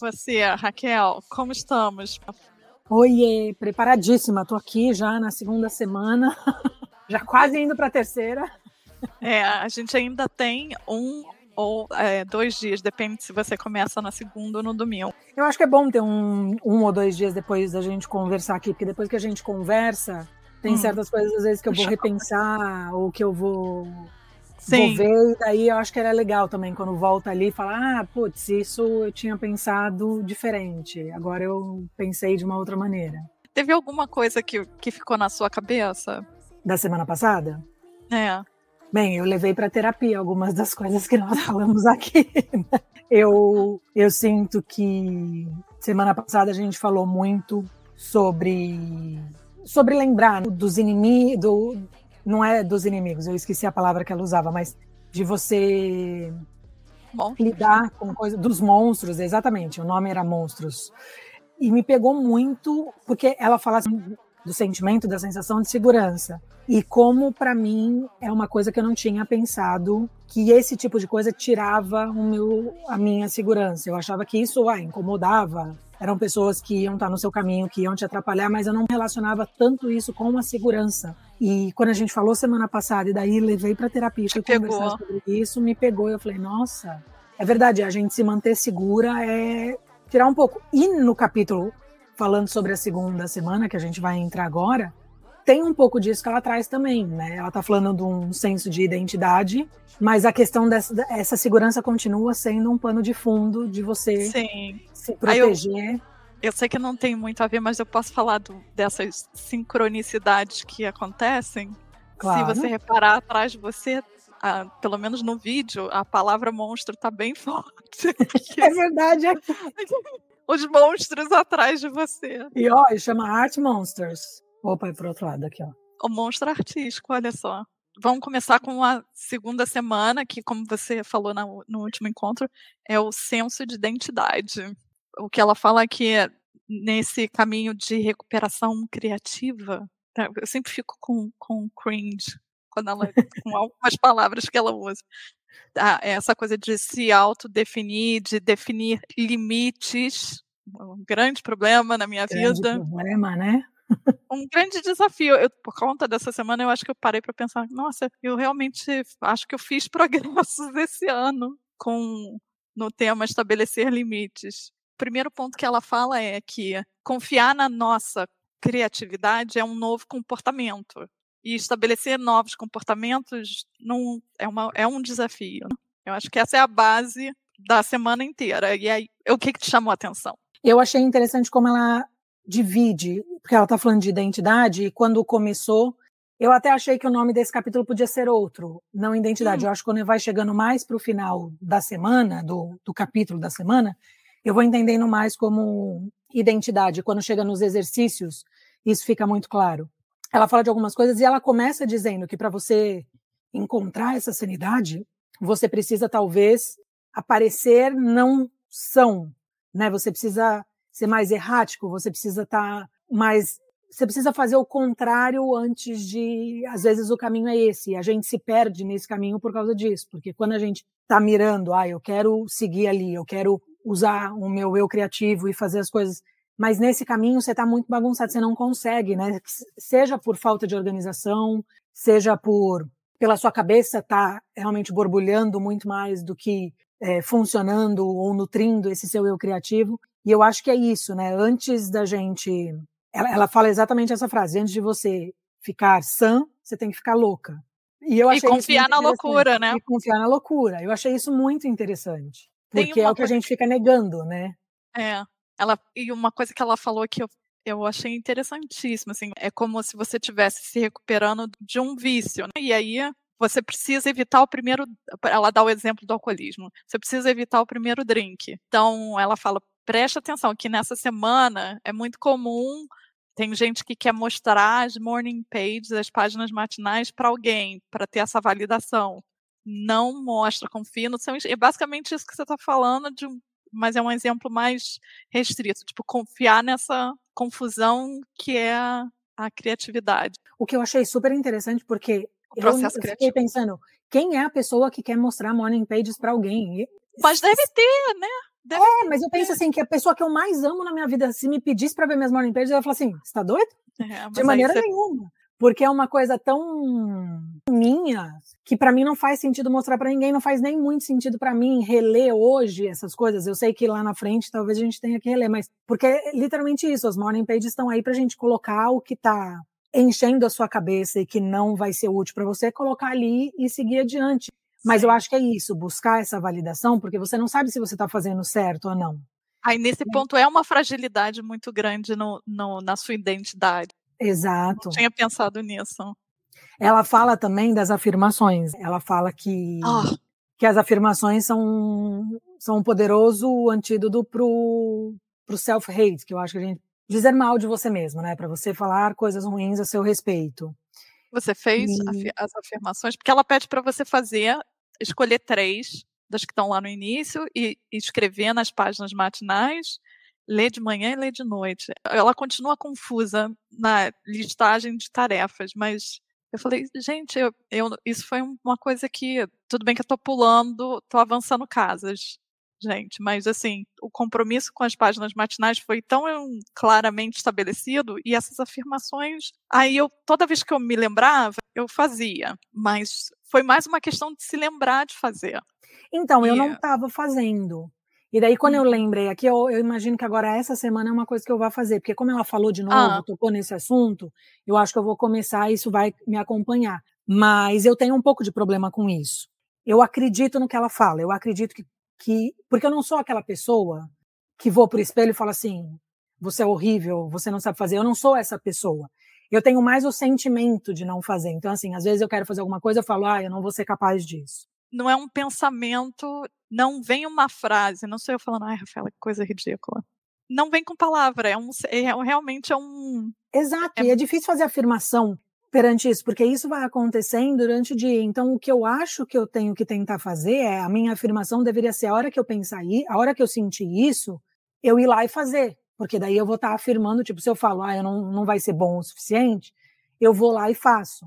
Você, Raquel, como estamos? Oiê, preparadíssima, tô aqui já na segunda semana, já quase indo para a terceira. É, a gente ainda tem um ou é, dois dias, depende se você começa na segunda ou no domingo. Eu acho que é bom ter um, um ou dois dias depois da gente conversar aqui, porque depois que a gente conversa, tem hum. certas coisas às vezes que eu vou repensar ou que eu vou, Sim. vou ver, e daí eu acho que era legal também quando volta ali e falar, ah, putz, isso eu tinha pensado diferente, agora eu pensei de uma outra maneira. Teve alguma coisa que, que ficou na sua cabeça? Da semana passada? É. Bem, eu levei para terapia algumas das coisas que nós falamos aqui. Né? Eu, eu sinto que semana passada a gente falou muito sobre sobre lembrar dos inimigos, do, não é dos inimigos, eu esqueci a palavra que ela usava, mas de você lidar com coisas dos monstros, exatamente, o nome era monstros. E me pegou muito porque ela fala assim, do sentimento, da sensação de segurança. E como para mim é uma coisa que eu não tinha pensado que esse tipo de coisa tirava o meu, a minha segurança. Eu achava que isso ah, incomodava. Eram pessoas que iam estar no seu caminho, que iam te atrapalhar, mas eu não relacionava tanto isso com a segurança. E quando a gente falou semana passada, e daí levei para terapia para conversar sobre isso, me pegou. Eu falei, nossa, é verdade, a gente se manter segura é tirar um pouco. E no capítulo falando sobre a segunda semana, que a gente vai entrar agora, tem um pouco disso que ela traz também, né? Ela está falando de um senso de identidade, mas a questão dessa essa segurança continua sendo um pano de fundo de você Sim. se proteger. Eu, sei que não tem muito a ver, mas eu posso falar do, dessas sincronicidades que acontecem. Claro. Se você reparar atrás de você, ah, pelo menos no vídeo, a palavra monstro está bem forte. é verdade. É os monstros atrás de você. E ó, chama Art Monsters. Opa, é pro outro lado aqui, ó. O monstro artístico, olha só. Vamos começar com a segunda semana, que, como você falou no, no último encontro, é o senso de identidade. O que ela fala aqui é nesse caminho de recuperação criativa. Né, eu sempre fico com, com cringe quando ela, com algumas palavras que ela usa essa coisa de se autodefinir, de definir limites, um grande problema na minha grande vida. problema, né? um grande desafio. Eu, por conta dessa semana, eu acho que eu parei para pensar, nossa, eu realmente acho que eu fiz progressos esse ano com no tema estabelecer limites. O primeiro ponto que ela fala é que confiar na nossa criatividade é um novo comportamento e estabelecer novos comportamentos não, é, uma, é um desafio. Né? Eu acho que essa é a base da semana inteira. E aí, o que, que te chamou a atenção? Eu achei interessante como ela divide, porque ela está falando de identidade, e quando começou, eu até achei que o nome desse capítulo podia ser outro, não identidade. Hum. Eu acho que quando vai chegando mais para o final da semana, do, do capítulo da semana, eu vou entendendo mais como identidade. Quando chega nos exercícios, isso fica muito claro ela fala de algumas coisas e ela começa dizendo que para você encontrar essa sanidade, você precisa talvez aparecer não são, né? Você precisa ser mais errático, você precisa estar tá mais você precisa fazer o contrário antes de, às vezes o caminho é esse, e a gente se perde nesse caminho por causa disso, porque quando a gente está mirando, ah, eu quero seguir ali, eu quero usar o meu eu criativo e fazer as coisas mas nesse caminho você está muito bagunçado, você não consegue, né? Seja por falta de organização, seja por pela sua cabeça tá realmente borbulhando muito mais do que é, funcionando ou nutrindo esse seu eu criativo. E eu acho que é isso, né? Antes da gente, ela, ela fala exatamente essa frase: antes de você ficar sã, você tem que ficar louca. E, eu achei e confiar na loucura, né? E confiar na loucura. Eu achei isso muito interessante. Porque é o que a gente fica negando, né? É. Ela, e uma coisa que ela falou que eu, eu achei interessantíssima, assim, é como se você estivesse se recuperando de um vício, né? E aí você precisa evitar o primeiro. Ela dá o exemplo do alcoolismo. Você precisa evitar o primeiro drink. Então, ela fala: preste atenção que nessa semana é muito comum. Tem gente que quer mostrar as morning pages, as páginas matinais, para alguém, para ter essa validação. Não mostra, confia no seu. É basicamente isso que você está falando de mas é um exemplo mais restrito, tipo, confiar nessa confusão que é a, criatividade. O que eu achei super interessante, porque o eu, eu fiquei pensando, quem é a pessoa que quer mostrar morning pages para alguém? Mas deve ter, né? Deve é, mas eu penso assim, que a pessoa que eu mais amo na minha vida, se me pedisse para ver minhas morning pages, eu ia falar assim, você tá doido? É, De maneira você... nenhuma. Porque é uma coisa tão minha que para mim não faz sentido mostrar para ninguém, não faz nem muito sentido para mim reler hoje essas coisas. Eu sei que lá na frente talvez a gente tenha que reler, mas porque é literalmente isso, as morning pages estão aí pra gente colocar o que tá enchendo a sua cabeça e que não vai ser útil para você, colocar ali e seguir adiante. Mas eu acho que é isso, buscar essa validação, porque você não sabe se você está fazendo certo ou não. Aí, nesse né? ponto, é uma fragilidade muito grande no, no, na sua identidade. Exato. Não tinha pensado nisso. Ela fala também das afirmações. Ela fala que, oh. que as afirmações são, são um poderoso antídoto pro, pro self-hate, que eu acho que a gente. Dizer mal de você mesmo, né? Para você falar coisas ruins a seu respeito. Você fez e... as afirmações, porque ela pede para você fazer, escolher três das que estão lá no início e, e escrever nas páginas matinais, ler de manhã e ler de noite. Ela continua confusa na listagem de tarefas, mas eu falei, gente, eu, eu, isso foi uma coisa que, tudo bem que eu estou pulando, estou avançando casas, gente, mas assim, o compromisso com as páginas matinais foi tão claramente estabelecido e essas afirmações, aí eu toda vez que eu me lembrava, eu fazia, mas foi mais uma questão de se lembrar de fazer. Então, e... eu não estava fazendo. E daí, quando eu uhum. lembrei aqui, eu, eu, imagino que agora essa semana é uma coisa que eu vou fazer, porque como ela falou de novo, ah. tocou nesse assunto, eu acho que eu vou começar e isso vai me acompanhar. Mas eu tenho um pouco de problema com isso. Eu acredito no que ela fala, eu acredito que que porque eu não sou aquela pessoa que vou pro espelho e falo assim, você é horrível, você não sabe fazer. Eu não sou essa pessoa. Eu tenho mais o sentimento de não fazer. Então assim, às vezes eu quero fazer alguma coisa, eu falo, ah, eu não vou ser capaz disso. Não é um pensamento, não vem uma frase, não sou eu falando, ai, Rafaela, que coisa ridícula. Não vem com palavra, é um é, realmente é um Exato, é... e é difícil fazer afirmação perante isso, porque isso vai acontecendo durante o dia. Então, o que eu acho que eu tenho que tentar fazer é a minha afirmação deveria ser a hora que eu pensar aí, a hora que eu sentir isso, eu ir lá e fazer, porque daí eu vou estar tá afirmando, tipo, se eu falo, ah, eu não, não vai ser bom o suficiente, eu vou lá e faço.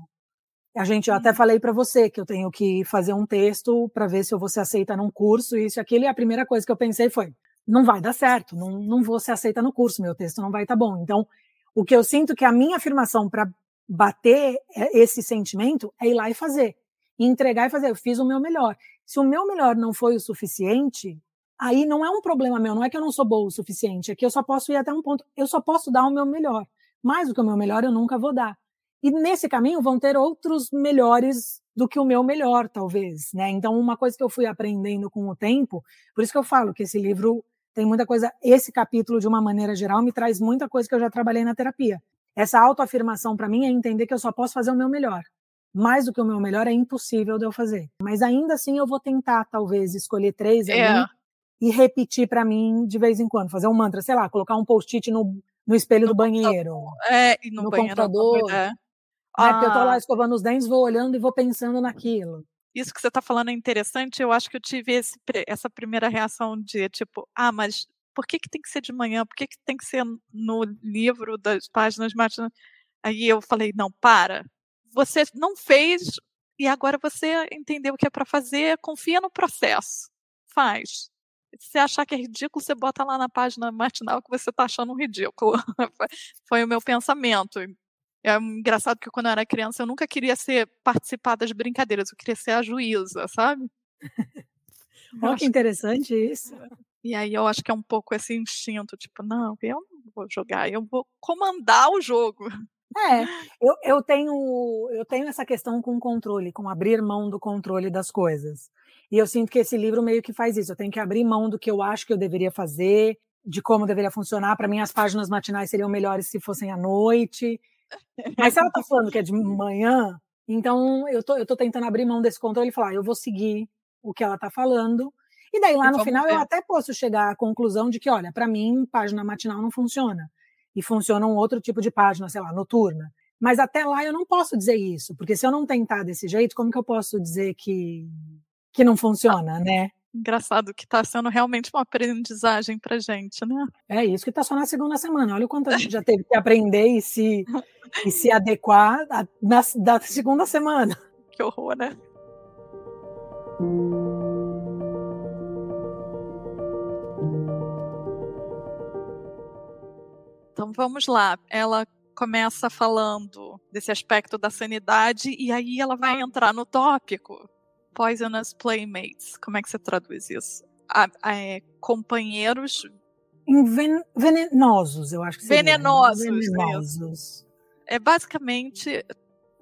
A gente, eu até uhum. falei para você que eu tenho que fazer um texto para ver se eu vou ser aceita num curso, isso e aquilo, e a primeira coisa que eu pensei foi, não vai dar certo, não, não vou ser aceita no curso, meu texto não vai estar tá bom. Então, o que eu sinto que a minha afirmação para bater esse sentimento é ir lá e fazer. E entregar e fazer. Eu fiz o meu melhor. Se o meu melhor não foi o suficiente, aí não é um problema meu, não é que eu não sou boa o suficiente, é que eu só posso ir até um ponto. Eu só posso dar o meu melhor. Mais do que o meu melhor, eu nunca vou dar. E nesse caminho vão ter outros melhores do que o meu melhor, talvez, né? Então, uma coisa que eu fui aprendendo com o tempo, por isso que eu falo que esse livro tem muita coisa, esse capítulo, de uma maneira geral, me traz muita coisa que eu já trabalhei na terapia. Essa autoafirmação para mim é entender que eu só posso fazer o meu melhor. Mais do que o meu melhor é impossível de eu fazer. Mas ainda assim eu vou tentar, talvez, escolher três é. e repetir para mim de vez em quando, fazer um mantra, sei lá, colocar um post-it no, no espelho no do banheiro. É, no, no banheiro, computador. É. Né, ah. Porque eu tô lá escovando os dentes, vou olhando e vou pensando naquilo. Isso que você está falando é interessante. Eu acho que eu tive esse, essa primeira reação de tipo, ah, mas por que, que tem que ser de manhã? Por que, que tem que ser no livro das páginas matinas? Aí eu falei, não, para. Você não fez e agora você entendeu o que é para fazer, confia no processo. Faz. Se você achar que é ridículo, você bota lá na página matinal que você está achando ridículo. Foi o meu pensamento. É engraçado que quando eu era criança eu nunca queria ser participar das brincadeiras, eu queria ser a juíza, sabe? Olha que interessante isso. É. E aí eu acho que é um pouco esse instinto, tipo, não, eu não vou jogar, eu vou comandar o jogo. É, eu, eu, tenho, eu tenho essa questão com controle, com abrir mão do controle das coisas. E eu sinto que esse livro meio que faz isso. Eu tenho que abrir mão do que eu acho que eu deveria fazer, de como deveria funcionar. Para mim, as páginas matinais seriam melhores se fossem à noite. Mas se ela está falando que é de manhã, então eu tô, eu tô tentando abrir mão desse controle e falar, ah, eu vou seguir o que ela está falando e daí lá no final ver. eu até posso chegar à conclusão de que, olha, para mim, página matinal não funciona. E funciona um outro tipo de página, sei lá, noturna. Mas até lá eu não posso dizer isso, porque se eu não tentar desse jeito, como que eu posso dizer que, que não funciona, né? engraçado que está sendo realmente uma aprendizagem para gente, né? É isso que está só na segunda semana. Olha o quanto a gente já teve que aprender e se, e se adequar a, na, da segunda semana. Que horror, né? Então vamos lá. Ela começa falando desse aspecto da sanidade e aí ela vai entrar no tópico poisonous playmates. Como é que você traduz isso? A, a, é, companheiros Inven venenosos, eu acho que seria. Venenosos. venenosos. É basicamente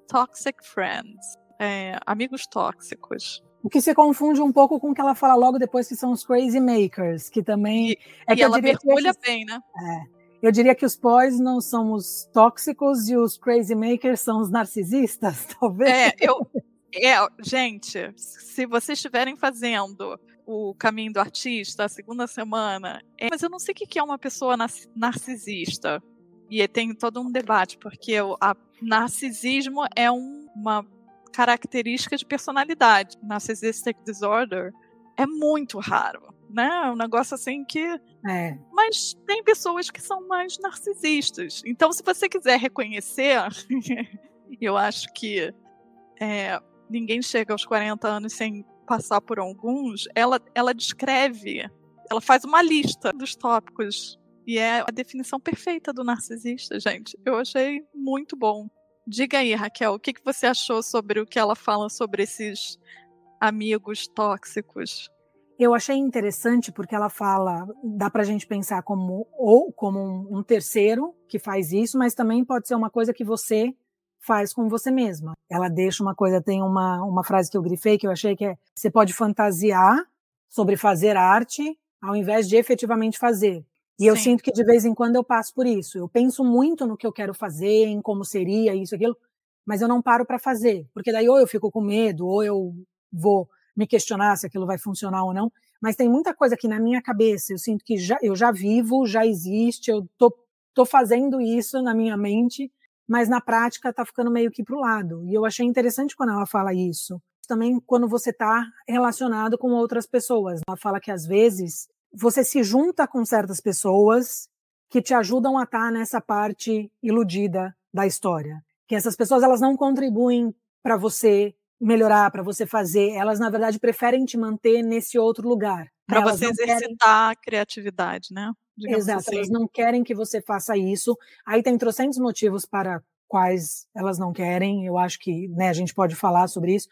toxic friends, é, amigos tóxicos. O que se confunde um pouco com o que ela fala logo depois, que são os crazy makers, que também. E, é que ela mergulha bem, né? É. Eu diria que os pós não são os tóxicos e os crazy makers são os narcisistas, talvez. É, eu. É, gente, se vocês estiverem fazendo o caminho do artista, a segunda semana, é, mas eu não sei o que é uma pessoa narcisista. E tem todo um debate, porque o narcisismo é um, uma característica de personalidade. Narcissistic disorder é muito raro, né? É um negócio assim que. É. Mas tem pessoas que são mais narcisistas. Então, se você quiser reconhecer, eu acho que é, ninguém chega aos 40 anos sem passar por alguns. Ela, ela descreve, ela faz uma lista dos tópicos. E é a definição perfeita do narcisista, gente. Eu achei muito bom. Diga aí, Raquel, o que, que você achou sobre o que ela fala sobre esses amigos tóxicos? Eu achei interessante porque ela fala, dá para a gente pensar como ou como um, um, terceiro que faz isso, mas também pode ser uma coisa que você faz com você mesma. Ela deixa uma coisa, tem uma, uma frase que eu grifei que eu achei que é: você pode fantasiar sobre fazer arte ao invés de efetivamente fazer. E Sim. eu sinto que de vez em quando eu passo por isso. Eu penso muito no que eu quero fazer, em como seria isso, aquilo, mas eu não paro para fazer, porque daí ou eu fico com medo, ou eu vou me questionar se aquilo vai funcionar ou não. Mas tem muita coisa aqui na minha cabeça. Eu sinto que já, eu já vivo, já existe, eu tô, tô fazendo isso na minha mente, mas na prática tá ficando meio que pro lado. E eu achei interessante quando ela fala isso. Também quando você tá relacionado com outras pessoas. Ela fala que às vezes você se junta com certas pessoas que te ajudam a estar nessa parte iludida da história. Que essas pessoas elas não contribuem para você melhorar, para você fazer, elas na verdade preferem te manter nesse outro lugar. Para você exercitar querem... a criatividade, né? Digamos Exato, assim. elas não querem que você faça isso. Aí tem trocentos motivos para quais elas não querem. Eu acho que né, a gente pode falar sobre isso.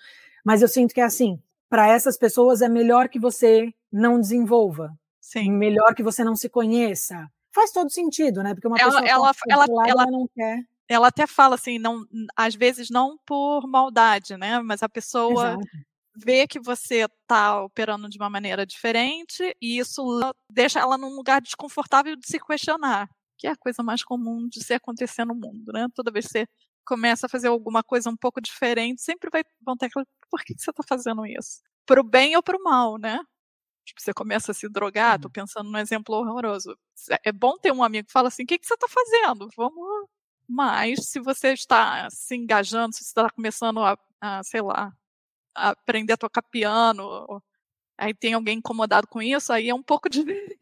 Mas eu sinto que é assim, para essas pessoas é melhor que você não desenvolva, Sim. Melhor que você não se conheça. Faz todo sentido, né? Porque uma ela, pessoa ela, ela, ela, não quer. Ela até fala assim, não, às vezes não por maldade, né? Mas a pessoa Exato. Vê que você está operando de uma maneira diferente e isso deixa ela num lugar desconfortável de se questionar, que é a coisa mais comum de se acontecer no mundo, né? Toda vez que você começa a fazer alguma coisa um pouco diferente, sempre vai, vão ter aquela, por que, que você está fazendo isso? Pro bem ou pro mal, né? Tipo, você começa a se drogar, tô uhum. pensando num exemplo horroroso. É bom ter um amigo que fala assim: o que, que você está fazendo? Vamos. Mas se você está se engajando, se você está começando a, a, sei lá, aprender a tocar piano, aí tem alguém incomodado com isso, aí é um pouco diferente.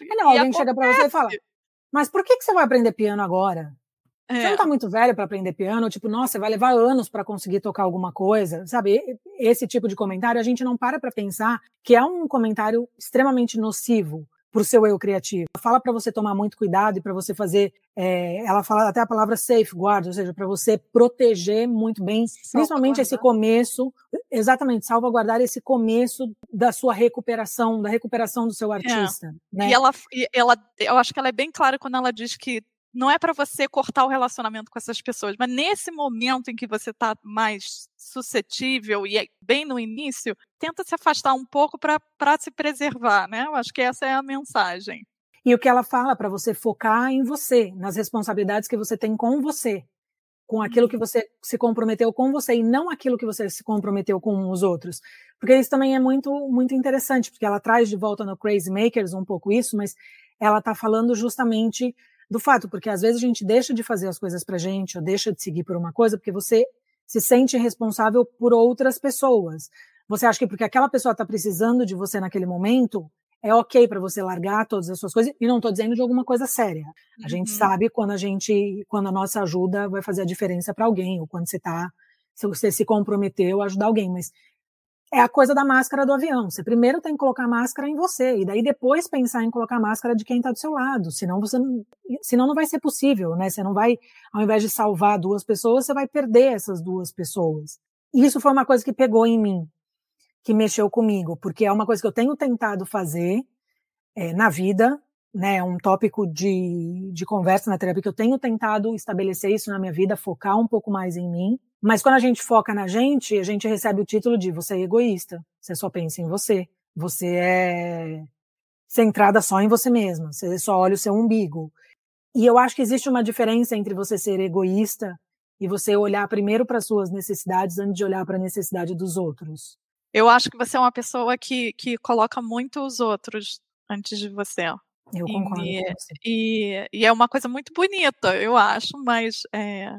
É, não, alguém chega para você e fala: Mas por que, que você vai aprender piano agora? É. Você não tá muito velho para aprender piano, tipo, nossa, vai levar anos para conseguir tocar alguma coisa, sabe? Esse tipo de comentário a gente não para para pensar que é um comentário extremamente nocivo para o seu eu criativo. Fala para você tomar muito cuidado e para você fazer, é, ela fala até a palavra safeguard, ou seja, para você proteger muito bem, principalmente esse começo, exatamente, salvaguardar esse começo da sua recuperação, da recuperação do seu é. artista. É. Né? E ela, ela, eu acho que ela é bem clara quando ela diz que não é para você cortar o relacionamento com essas pessoas, mas nesse momento em que você está mais suscetível e é bem no início, tenta se afastar um pouco para se preservar, né? Eu acho que essa é a mensagem. E o que ela fala para você focar em você, nas responsabilidades que você tem com você, com aquilo que uhum. você se comprometeu com você e não aquilo que você se comprometeu com os outros. Porque isso também é muito muito interessante, porque ela traz de volta no Crazy Makers um pouco isso, mas ela está falando justamente do fato, porque às vezes a gente deixa de fazer as coisas pra gente, ou deixa de seguir por uma coisa, porque você se sente responsável por outras pessoas. Você acha que porque aquela pessoa está precisando de você naquele momento, é ok para você largar todas as suas coisas, e não estou dizendo de alguma coisa séria. A uhum. gente sabe quando a gente, quando a nossa ajuda vai fazer a diferença para alguém, ou quando você tá, se você se comprometeu a ajudar alguém, mas é a coisa da máscara do avião. Você primeiro tem que colocar máscara em você e daí depois pensar em colocar máscara de quem está do seu lado. Senão você, senão não vai ser possível, né? Você não vai, ao invés de salvar duas pessoas, você vai perder essas duas pessoas. E isso foi uma coisa que pegou em mim, que mexeu comigo, porque é uma coisa que eu tenho tentado fazer é, na vida, né? Um tópico de, de conversa na terapia que eu tenho tentado estabelecer isso na minha vida, focar um pouco mais em mim mas quando a gente foca na gente, a gente recebe o título de você é egoísta, você só pensa em você, você é centrada só em você mesma, você só olha o seu umbigo. E eu acho que existe uma diferença entre você ser egoísta e você olhar primeiro para suas necessidades antes de olhar para a necessidade dos outros. Eu acho que você é uma pessoa que, que coloca muito os outros antes de você. Eu concordo. E, e, e, é uma coisa muito bonita, eu acho, mas é,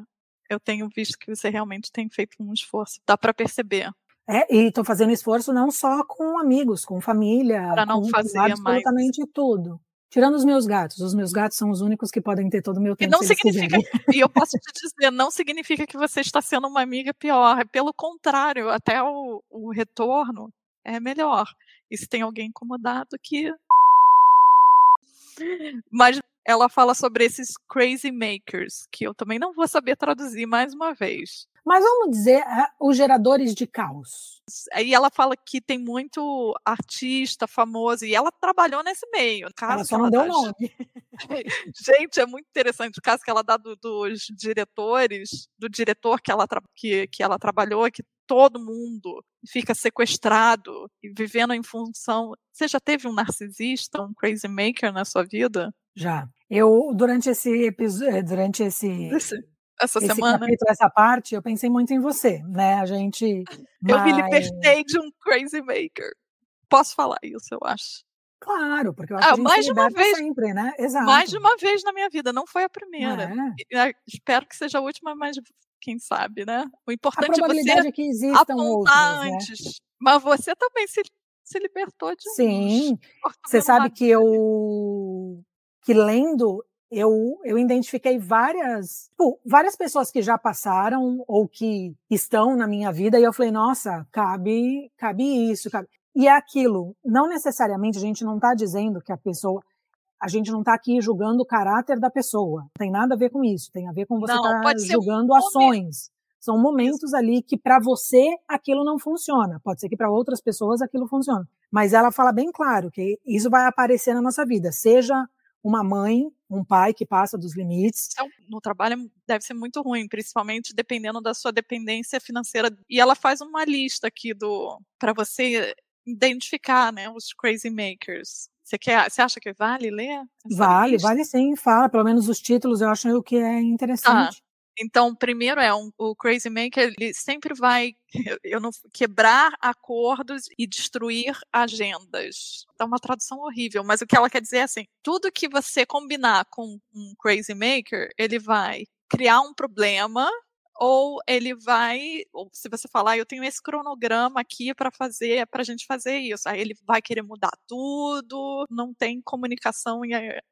eu tenho visto que você realmente tem feito um esforço, dá para perceber. É, e estou fazendo esforço não só com amigos, com família, para não com fazer absolutamente mais. tudo. Tirando os meus gatos, os meus gatos são os únicos que podem ter todo o meu tempo. E não significa, e eu posso te dizer, não significa que você está sendo uma amiga pior. Pelo contrário, até o, o retorno é melhor. E se tem alguém incomodado que mas ela fala sobre esses crazy makers, que eu também não vou saber traduzir mais uma vez. Mas vamos dizer, os geradores de caos. E ela fala que tem muito artista famoso, e ela trabalhou nesse meio. ela só não deu nome. Gente, é muito interessante o caso que ela dá do, dos diretores, do diretor que ela, que, que ela trabalhou, que todo mundo fica sequestrado e vivendo em função. Você já teve um narcisista, um crazy maker na sua vida? Já. Eu, durante esse episódio, eh, durante esse, esse essa esse semana. Capítulo, essa parte, eu pensei muito em você, né? A gente. Eu mas... me libertei de um crazy maker. Posso falar isso, eu acho. Claro, porque eu acho ah, que a gente mais de uma vez, sempre, né? Exato. Mais de uma vez na minha vida, não foi a primeira. É. Ah, espero que seja a última, mas quem sabe, né? O importante é você é que existam apontar outros, né? antes. Mas você também se, se libertou de Sim. Você sabe que eu que lendo eu, eu identifiquei várias, tipo, várias pessoas que já passaram ou que estão na minha vida e eu falei, nossa, cabe, cabe isso, cabe. E é aquilo, não necessariamente a gente não está dizendo que a pessoa, a gente não está aqui julgando o caráter da pessoa, não tem nada a ver com isso, tem a ver com você estar tá julgando um ações. São momentos ali que para você aquilo não funciona. Pode ser que para outras pessoas aquilo funcione. Mas ela fala bem claro que isso vai aparecer na nossa vida, seja uma mãe, um pai que passa dos limites. Então, no trabalho deve ser muito ruim, principalmente dependendo da sua dependência financeira. E ela faz uma lista aqui do para você identificar, né, os crazy makers. Você quer, você acha que vale ler? Vale, lista? vale sim, fala, pelo menos os títulos eu acho que é interessante. Ah, então, primeiro é um, o crazy maker, ele sempre vai eu não quebrar acordos e destruir agendas. É uma tradução horrível, mas o que ela quer dizer é assim: tudo que você combinar com um crazy maker, ele vai criar um problema ou ele vai, ou se você falar, eu tenho esse cronograma aqui para fazer, para a gente fazer isso, aí ele vai querer mudar tudo, não tem comunicação,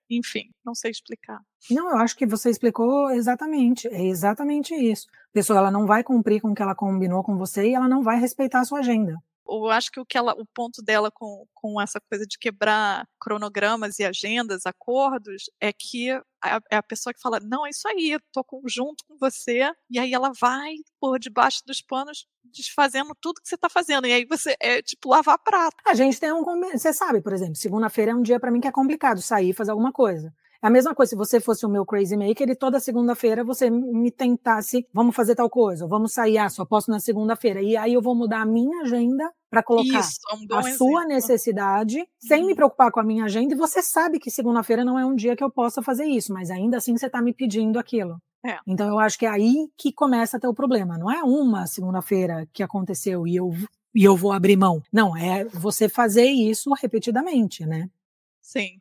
enfim, não sei explicar. Não, eu acho que você explicou exatamente, é exatamente isso. A pessoa ela não vai cumprir com o que ela combinou com você e ela não vai respeitar a sua agenda eu acho que o que ela, o ponto dela com, com essa coisa de quebrar cronogramas e agendas, acordos, é que é a pessoa que fala, não, é isso aí, tô com, junto com você, e aí ela vai por debaixo dos panos desfazendo tudo que você está fazendo, e aí você é tipo lavar prato. A gente tem um, você sabe, por exemplo, segunda-feira é um dia para mim que é complicado sair e fazer alguma coisa. É a mesma coisa se você fosse o meu crazy maker e toda segunda-feira você me tentasse, vamos fazer tal coisa, vamos sair, ah, só posso na segunda-feira. E aí eu vou mudar a minha agenda para colocar Isso, um a exemplo. sua necessidade, uhum. sem me uhum. preocupar com a minha agenda, e você sabe que segunda-feira não é um dia que eu possa fazer isso, mas ainda assim você está me pedindo aquilo. É. Então eu acho que é aí que começa a ter o problema. Não é uma segunda-feira que aconteceu e eu, e eu vou abrir mão. Não, é você fazer isso repetidamente, né? Sim.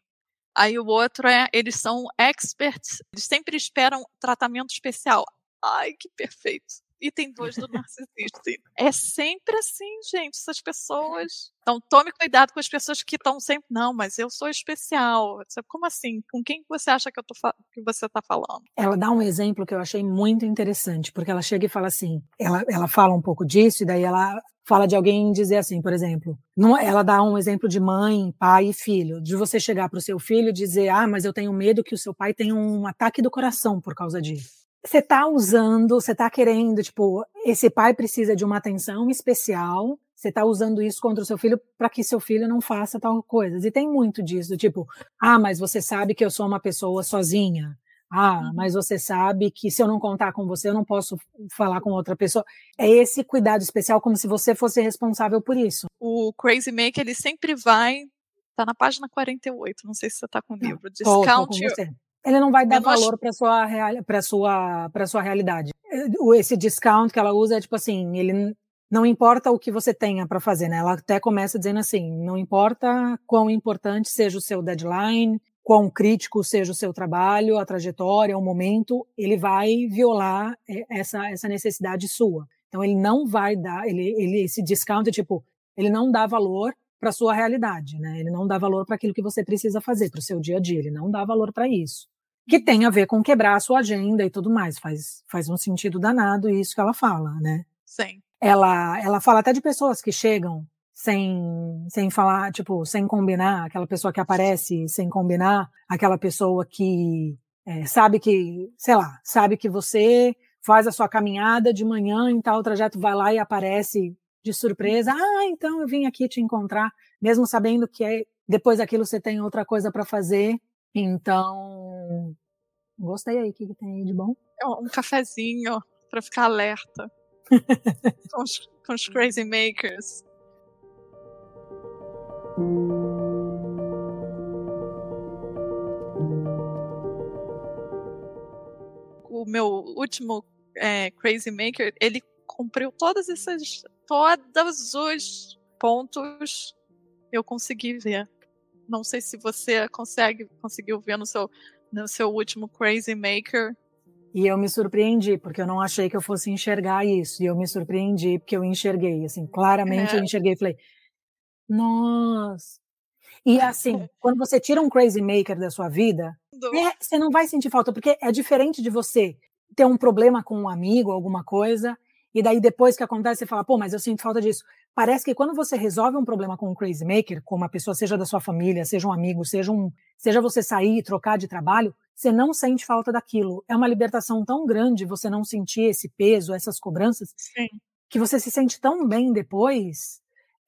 Aí o outro é, eles são experts, eles sempre esperam tratamento especial. Ai, que perfeito. E tem dois do narcisista. É sempre assim, gente, essas pessoas. Então, tome cuidado com as pessoas que estão sempre. Não, mas eu sou especial. Como assim? Com quem você acha que, eu tô, que você está falando? Ela dá um exemplo que eu achei muito interessante, porque ela chega e fala assim: ela, ela fala um pouco disso, e daí ela fala de alguém dizer assim, por exemplo, não, ela dá um exemplo de mãe, pai e filho, de você chegar para o seu filho e dizer, ah, mas eu tenho medo que o seu pai tenha um ataque do coração por causa disso. Você está usando, você está querendo, tipo, esse pai precisa de uma atenção especial, você está usando isso contra o seu filho para que seu filho não faça tal coisa. E tem muito disso, tipo, ah, mas você sabe que eu sou uma pessoa sozinha. Ah, uhum. mas você sabe que se eu não contar com você, eu não posso falar com outra pessoa. É esse cuidado especial, como se você fosse responsável por isso. O Crazy Maker, ele sempre vai. Tá na página 48, não sei se você tá com o livro. Discount. Tô, tô você. Ele não vai dar valor para sua para sua para sua realidade. Esse discount que ela usa é tipo assim, ele não importa o que você tenha para fazer, né? Ela até começa dizendo assim, não importa quão importante seja o seu deadline, quão crítico seja o seu trabalho, a trajetória, o momento, ele vai violar é, essa, essa necessidade sua. Então ele não vai dar, ele, ele esse discount é tipo, ele não dá valor para sua realidade, né? Ele não dá valor para aquilo que você precisa fazer para o seu dia a dia, ele não dá valor para isso. Que tem a ver com quebrar a sua agenda e tudo mais, faz faz um sentido danado isso que ela fala, né? Sim. Ela ela fala até de pessoas que chegam sem, sem falar, tipo, sem combinar, aquela pessoa que aparece sem combinar, aquela pessoa que é, sabe que, sei lá, sabe que você faz a sua caminhada de manhã em tal trajeto, vai lá e aparece de surpresa, ah, então eu vim aqui te encontrar, mesmo sabendo que é, depois daquilo você tem outra coisa para fazer, então gostei aí, o que, que tem aí de bom? É um cafezinho para ficar alerta com, os, com os crazy makers. O meu último é, Crazy Maker, ele cumpriu todas essas, todos os pontos eu consegui ver. Não sei se você consegue, conseguiu ver no seu, no seu último Crazy Maker. E eu me surpreendi, porque eu não achei que eu fosse enxergar isso. E eu me surpreendi porque eu enxerguei, assim, claramente é. eu enxerguei e falei, nossa. E assim, quando você tira um crazy maker da sua vida, é, você não vai sentir falta, porque é diferente de você ter um problema com um amigo, alguma coisa, e daí depois que acontece, você fala, pô, mas eu sinto falta disso. Parece que quando você resolve um problema com um crazy maker, com uma pessoa, seja da sua família, seja um amigo, seja um, seja você sair e trocar de trabalho, você não sente falta daquilo. É uma libertação tão grande você não sentir esse peso, essas cobranças, Sim. que você se sente tão bem depois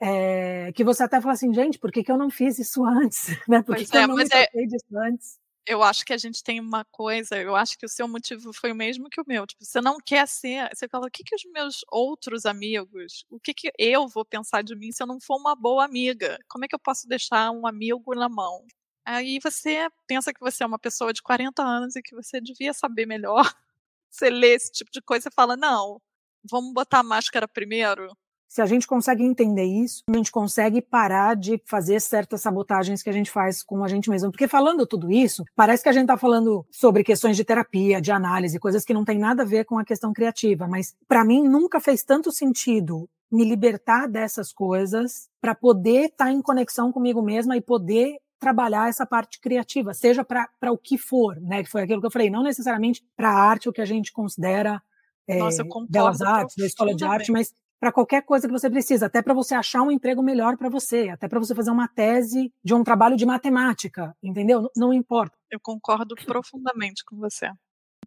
é, que você até fala assim, gente, por que, que eu não fiz isso antes? Né? Por que, que é, eu não me é, disso antes? Eu acho que a gente tem uma coisa, eu acho que o seu motivo foi o mesmo que o meu. Tipo, você não quer ser. Você fala, o que, que os meus outros amigos, o que, que eu vou pensar de mim se eu não for uma boa amiga? Como é que eu posso deixar um amigo na mão? Aí você pensa que você é uma pessoa de 40 anos e que você devia saber melhor. Você lê esse tipo de coisa e fala, não, vamos botar a máscara primeiro se a gente consegue entender isso, a gente consegue parar de fazer certas sabotagens que a gente faz com a gente mesmo. Porque falando tudo isso, parece que a gente está falando sobre questões de terapia, de análise, coisas que não tem nada a ver com a questão criativa. Mas para mim nunca fez tanto sentido me libertar dessas coisas para poder estar tá em conexão comigo mesma e poder trabalhar essa parte criativa, seja para o que for, né? Que foi aquilo que eu falei, não necessariamente para a arte, o que a gente considera é, Nossa, belas artes, da escola de arte, mas para qualquer coisa que você precisa, até para você achar um emprego melhor para você, até para você fazer uma tese de um trabalho de matemática, entendeu? Não, importa. Eu concordo profundamente com você.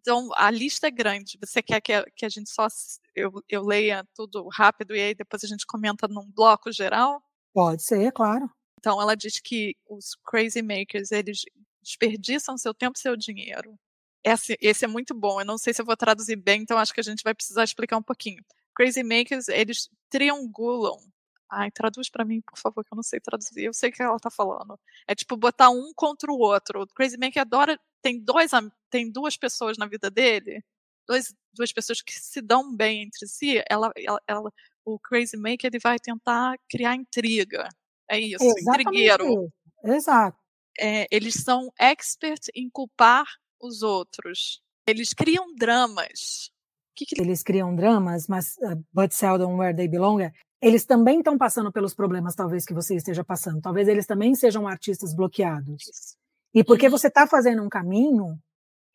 Então, a lista é grande. Você quer que a, que a gente só eu, eu leia tudo rápido e aí depois a gente comenta num bloco geral? Pode ser, claro. Então, ela diz que os crazy makers, eles desperdiçam seu tempo e seu dinheiro. Esse, esse é muito bom. Eu não sei se eu vou traduzir bem, então acho que a gente vai precisar explicar um pouquinho. Crazy Makers, eles triangulam. Ai, traduz para mim, por favor, que eu não sei traduzir. Eu sei o que ela tá falando. É tipo botar um contra o outro. O Crazy Maker adora. Tem, dois, tem duas pessoas na vida dele, dois, duas pessoas que se dão bem entre si. Ela, ela, ela o Crazy Maker ele vai tentar criar intriga. É isso, Exatamente. intrigueiro. Exato. É, eles são expert em culpar os outros. Eles criam dramas que, que... Eles criam dramas, mas uh, but seldom where they belong. É, eles também estão passando pelos problemas, talvez, que você esteja passando. Talvez eles também sejam artistas bloqueados. E porque uhum. você está fazendo um caminho,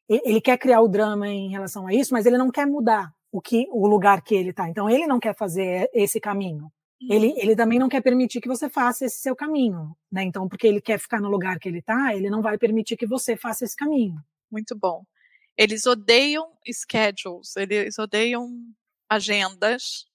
ele quer criar o drama em relação a isso, mas ele não quer mudar o que o lugar que ele está. Então ele não quer fazer esse caminho. Ele, uhum. ele também não quer permitir que você faça esse seu caminho, né? Então, porque ele quer ficar no lugar que ele está, ele não vai permitir que você faça esse caminho. Muito bom. Eles odeiam schedules, eles odeiam agendas,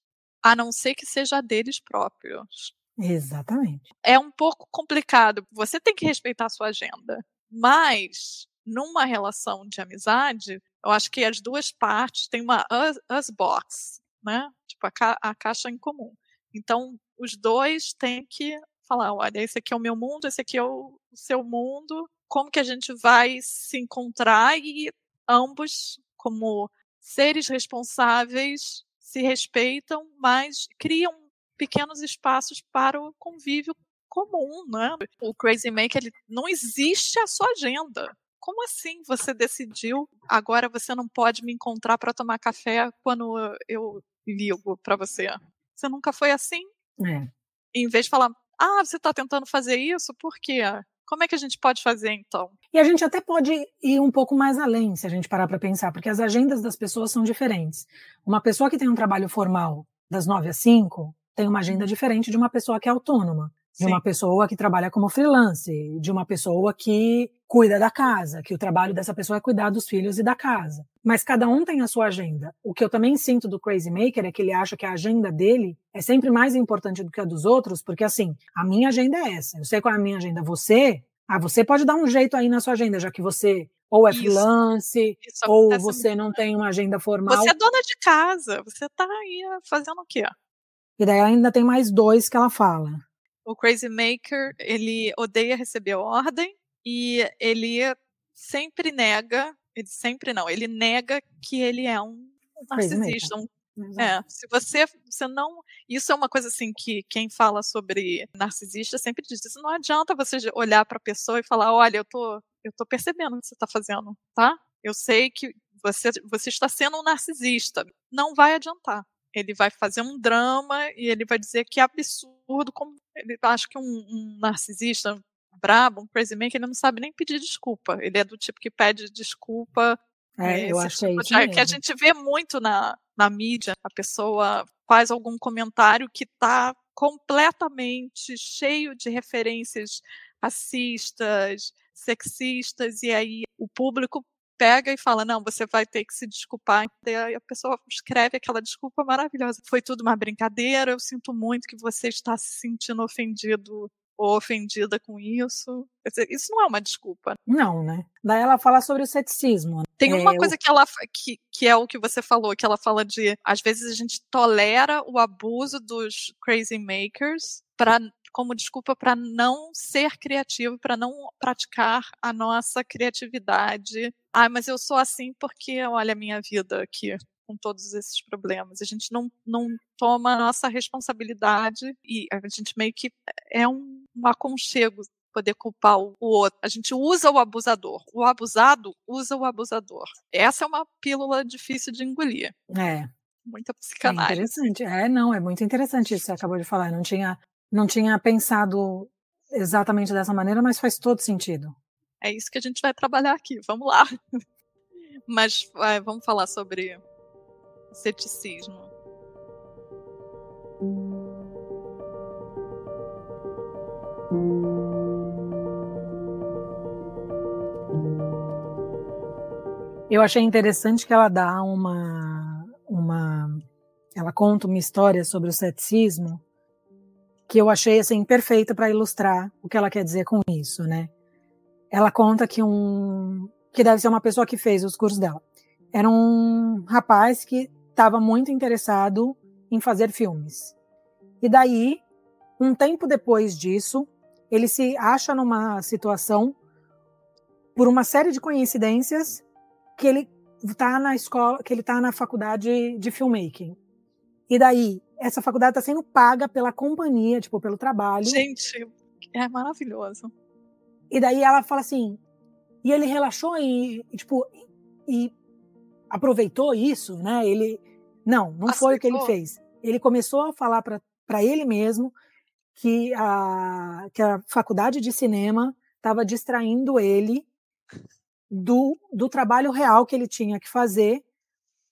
a não ser que seja deles próprios. Exatamente. É um pouco complicado. Você tem que respeitar a sua agenda. Mas, numa relação de amizade, eu acho que as duas partes têm uma us, us box, né? Tipo, a, ca a caixa em comum. Então, os dois têm que falar: olha, esse aqui é o meu mundo, esse aqui é o seu mundo. Como que a gente vai se encontrar e ambos, como seres responsáveis, se respeitam, mas criam pequenos espaços para o convívio comum, né? O Crazy Maker ele não existe a sua agenda. Como assim você decidiu agora você não pode me encontrar para tomar café quando eu ligo para você? Você nunca foi assim? É. Em vez de falar, ah, você está tentando fazer isso, por quê? Como é que a gente pode fazer então? E a gente até pode ir um pouco mais além, se a gente parar para pensar, porque as agendas das pessoas são diferentes. Uma pessoa que tem um trabalho formal das nove às cinco tem uma agenda diferente de uma pessoa que é autônoma de Sim. uma pessoa que trabalha como freelance, de uma pessoa que cuida da casa, que o trabalho dessa pessoa é cuidar dos filhos e da casa. Mas cada um tem a sua agenda. O que eu também sinto do Crazy Maker é que ele acha que a agenda dele é sempre mais importante do que a dos outros, porque assim, a minha agenda é essa. Eu sei qual é a minha agenda. Você, ah, você pode dar um jeito aí na sua agenda, já que você ou é Isso. freelance, Isso ou você não tem uma agenda formal. Você é dona de casa, você tá aí fazendo o quê? E daí ainda tem mais dois que ela fala o Crazy Maker, ele odeia receber ordem e ele sempre nega, ele sempre não, ele nega que ele é um narcisista, um é, se você, você não. Isso é uma coisa assim que quem fala sobre narcisista sempre diz: isso não adianta você olhar para a pessoa e falar: olha, eu tô, eu tô percebendo o que você está fazendo, tá? Eu sei que você, você está sendo um narcisista. Não vai adiantar ele vai fazer um drama e ele vai dizer que é absurdo, como ele acha que um, um narcisista brabo, um crazy man, que ele não sabe nem pedir desculpa. Ele é do tipo que pede desculpa. É, eu acho tipo é isso Que a gente vê muito na, na mídia, a pessoa faz algum comentário que está completamente cheio de referências racistas, sexistas, e aí o público pega e fala: não, você vai ter que se desculpar. E aí a pessoa escreve aquela desculpa maravilhosa. Foi tudo uma brincadeira, eu sinto muito que você está se sentindo ofendido ou ofendida com isso. Isso não é uma desculpa. Não, né? Daí ela fala sobre o ceticismo. Né? Tem uma é, coisa que ela que, que é o que você falou, que ela fala de às vezes a gente tolera o abuso dos crazy makers para como desculpa para não ser criativo, para não praticar a nossa criatividade. Ah, mas eu sou assim porque olha a minha vida aqui com todos esses problemas. A gente não, não toma a nossa responsabilidade e a gente meio que é um, um aconchego poder culpar o, outro. A gente usa o abusador. O abusado usa o abusador. Essa é uma pílula difícil de engolir. É. Muita psicanálise. É interessante. É, não, é muito interessante isso que você acabou de falar. Eu não tinha não tinha pensado exatamente dessa maneira, mas faz todo sentido. É isso que a gente vai trabalhar aqui. Vamos lá. Mas é, vamos falar sobre ceticismo. Eu achei interessante que ela dá uma, uma, ela conta uma história sobre o ceticismo que eu achei assim perfeita para ilustrar o que ela quer dizer com isso, né? Ela conta que um que deve ser uma pessoa que fez os cursos dela. Era um rapaz que estava muito interessado em fazer filmes. E daí, um tempo depois disso, ele se acha numa situação por uma série de coincidências que ele está na escola, que ele está na faculdade de filmmaking. E daí essa faculdade está sendo paga pela companhia, tipo, pelo trabalho. Gente, é maravilhoso. E daí ela fala assim, e ele relaxou e, e tipo, e aproveitou isso, né? Ele, não, não Aceitou. foi o que ele fez. Ele começou a falar para ele mesmo que a, que a faculdade de cinema estava distraindo ele do, do trabalho real que ele tinha que fazer,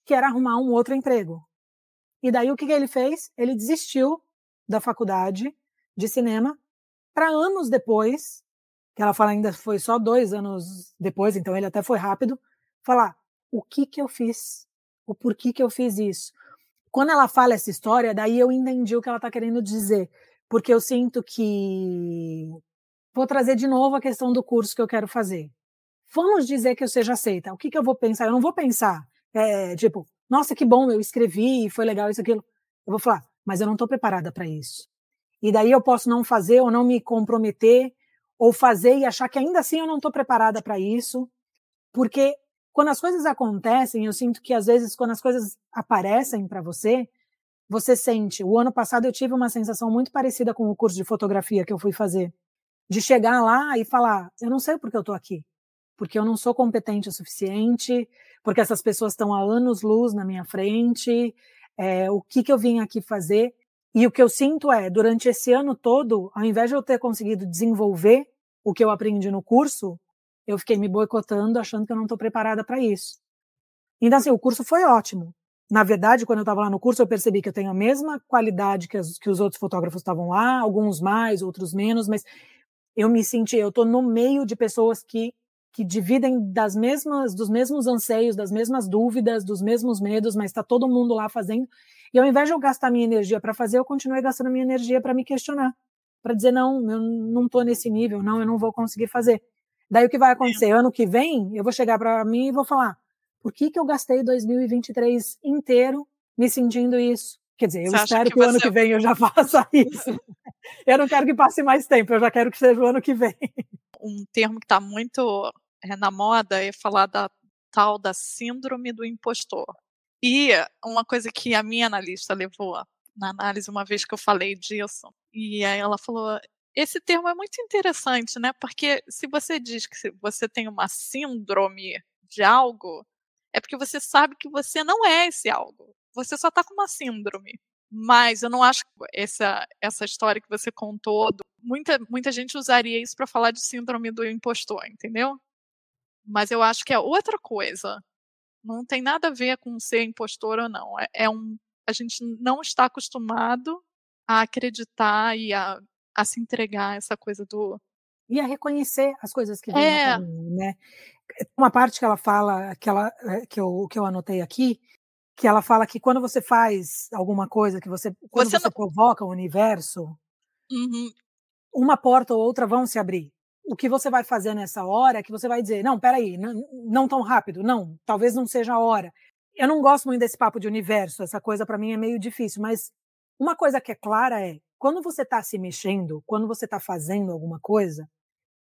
que era arrumar um outro emprego. E daí o que, que ele fez? Ele desistiu da faculdade de cinema para anos depois, que ela fala ainda foi só dois anos depois, então ele até foi rápido, falar o que que eu fiz, o porquê que eu fiz isso. Quando ela fala essa história, daí eu entendi o que ela está querendo dizer, porque eu sinto que vou trazer de novo a questão do curso que eu quero fazer. Vamos dizer que eu seja aceita. O que, que eu vou pensar? Eu não vou pensar, é, tipo, nossa, que bom, eu escrevi, foi legal isso, aquilo. Eu vou falar, mas eu não estou preparada para isso. E daí eu posso não fazer ou não me comprometer, ou fazer e achar que ainda assim eu não estou preparada para isso, porque quando as coisas acontecem, eu sinto que às vezes quando as coisas aparecem para você, você sente. O ano passado eu tive uma sensação muito parecida com o curso de fotografia que eu fui fazer, de chegar lá e falar: eu não sei porque eu estou aqui, porque eu não sou competente o suficiente, porque essas pessoas estão há anos luz na minha frente, é, o que, que eu vim aqui fazer. E o que eu sinto é, durante esse ano todo, ao invés de eu ter conseguido desenvolver o que eu aprendi no curso, eu fiquei me boicotando, achando que eu não estou preparada para isso. Então, assim, o curso foi ótimo. Na verdade, quando eu estava lá no curso, eu percebi que eu tenho a mesma qualidade que, as, que os outros fotógrafos estavam lá, alguns mais, outros menos, mas eu me senti, eu estou no meio de pessoas que, que dividem das mesmas, dos mesmos anseios, das mesmas dúvidas, dos mesmos medos, mas está todo mundo lá fazendo. E ao invés de eu gastar minha energia para fazer, eu continuei gastando minha energia para me questionar, para dizer não, eu não estou nesse nível, não, eu não vou conseguir fazer. Daí o que vai acontecer? Ano que vem, eu vou chegar para mim e vou falar: por que, que eu gastei 2023 inteiro me sentindo isso? Quer dizer, eu Você espero que, que o ano que vem eu já faça isso. eu não quero que passe mais tempo, eu já quero que seja o ano que vem. Um termo que está muito é, na moda é falar da tal da síndrome do impostor. E uma coisa que a minha analista levou na análise uma vez que eu falei disso, e aí ela falou: esse termo é muito interessante, né? Porque se você diz que você tem uma síndrome de algo, é porque você sabe que você não é esse algo. Você só está com uma síndrome. Mas eu não acho que essa, essa história que você contou, muita, muita gente usaria isso para falar de síndrome do impostor, entendeu? Mas eu acho que é outra coisa. Não tem nada a ver com ser impostor ou não. É, é um, a gente não está acostumado a acreditar e a a se entregar a essa coisa do e a reconhecer as coisas que vem é. caminho, né? Uma parte que ela fala, que, ela, eh, que, eu, que eu anotei aqui, que ela fala que quando você faz alguma coisa, que você quando você, você não... provoca o universo, uhum. uma porta ou outra vão se abrir. O que você vai fazer nessa hora é que você vai dizer, não, peraí, não, não tão rápido, não, talvez não seja a hora. Eu não gosto muito desse papo de universo, essa coisa para mim é meio difícil, mas uma coisa que é clara é quando você está se mexendo, quando você está fazendo alguma coisa,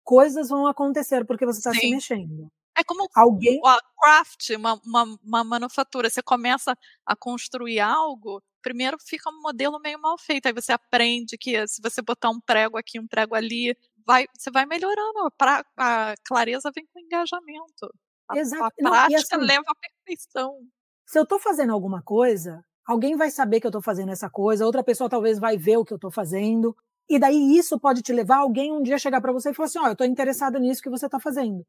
coisas vão acontecer porque você está se mexendo. É como alguém a craft, uma, uma, uma, manufatura. Você começa a construir algo, primeiro fica um modelo meio mal feito. Aí você aprende que se você botar um prego aqui, um prego ali, vai, você vai melhorando. Pra, a clareza vem com engajamento. A, Exato. a prática Não, assim, leva à perfeição. Se eu estou fazendo alguma coisa, alguém vai saber que eu estou fazendo essa coisa, outra pessoa talvez vai ver o que eu estou fazendo. E daí isso pode te levar alguém um dia chegar para você e falar assim: ó, oh, eu estou interessada nisso que você está fazendo.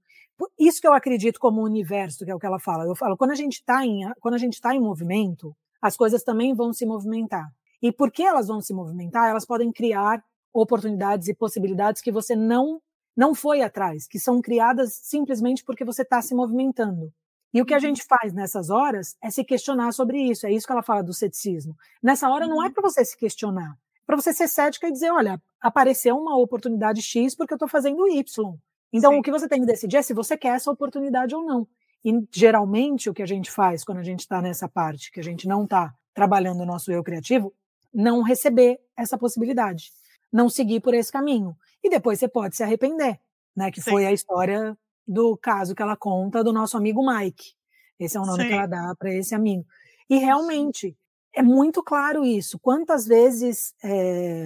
Isso que eu acredito como universo, que é o que ela fala. Eu falo, quando a gente está em, quando a gente está em movimento, as coisas também vão se movimentar. E porque elas vão se movimentar, elas podem criar oportunidades e possibilidades que você não não foi atrás, que são criadas simplesmente porque você está se movimentando. E o que a uhum. gente faz nessas horas é se questionar sobre isso. É isso que ela fala do ceticismo. Nessa hora não é uhum. para você se questionar, é para você ser cética e dizer, olha, apareceu uma oportunidade X porque eu estou fazendo Y. Então Sim. o que você tem que decidir é se você quer essa oportunidade ou não. E geralmente o que a gente faz quando a gente está nessa parte, que a gente não está trabalhando o nosso eu criativo, não receber essa possibilidade, não seguir por esse caminho. E depois você pode se arrepender, né? Que Sim. foi a história do caso que ela conta do nosso amigo Mike. Esse é o nome Sim. que ela dá para esse amigo. E realmente é muito claro isso. Quantas vezes é,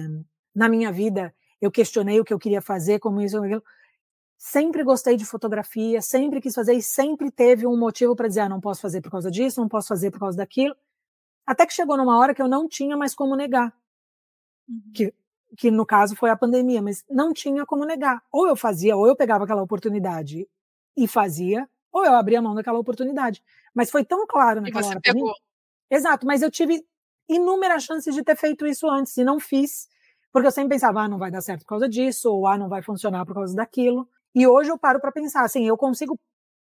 na minha vida eu questionei o que eu queria fazer, como isso, aquilo. Sempre gostei de fotografia, sempre quis fazer e sempre teve um motivo para dizer, ah, não posso fazer por causa disso, não posso fazer por causa daquilo. Até que chegou numa hora que eu não tinha mais como negar. Uhum. Que que no caso foi a pandemia, mas não tinha como negar. Ou eu fazia, ou eu pegava aquela oportunidade e fazia, ou eu abria mão daquela oportunidade. Mas foi tão claro naquela e você hora. Pegou. Mim. Exato, mas eu tive inúmeras chances de ter feito isso antes e não fiz, porque eu sempre pensava, ah, não vai dar certo por causa disso, ou ah, não vai funcionar por causa daquilo. E hoje eu paro para pensar, assim, eu consigo,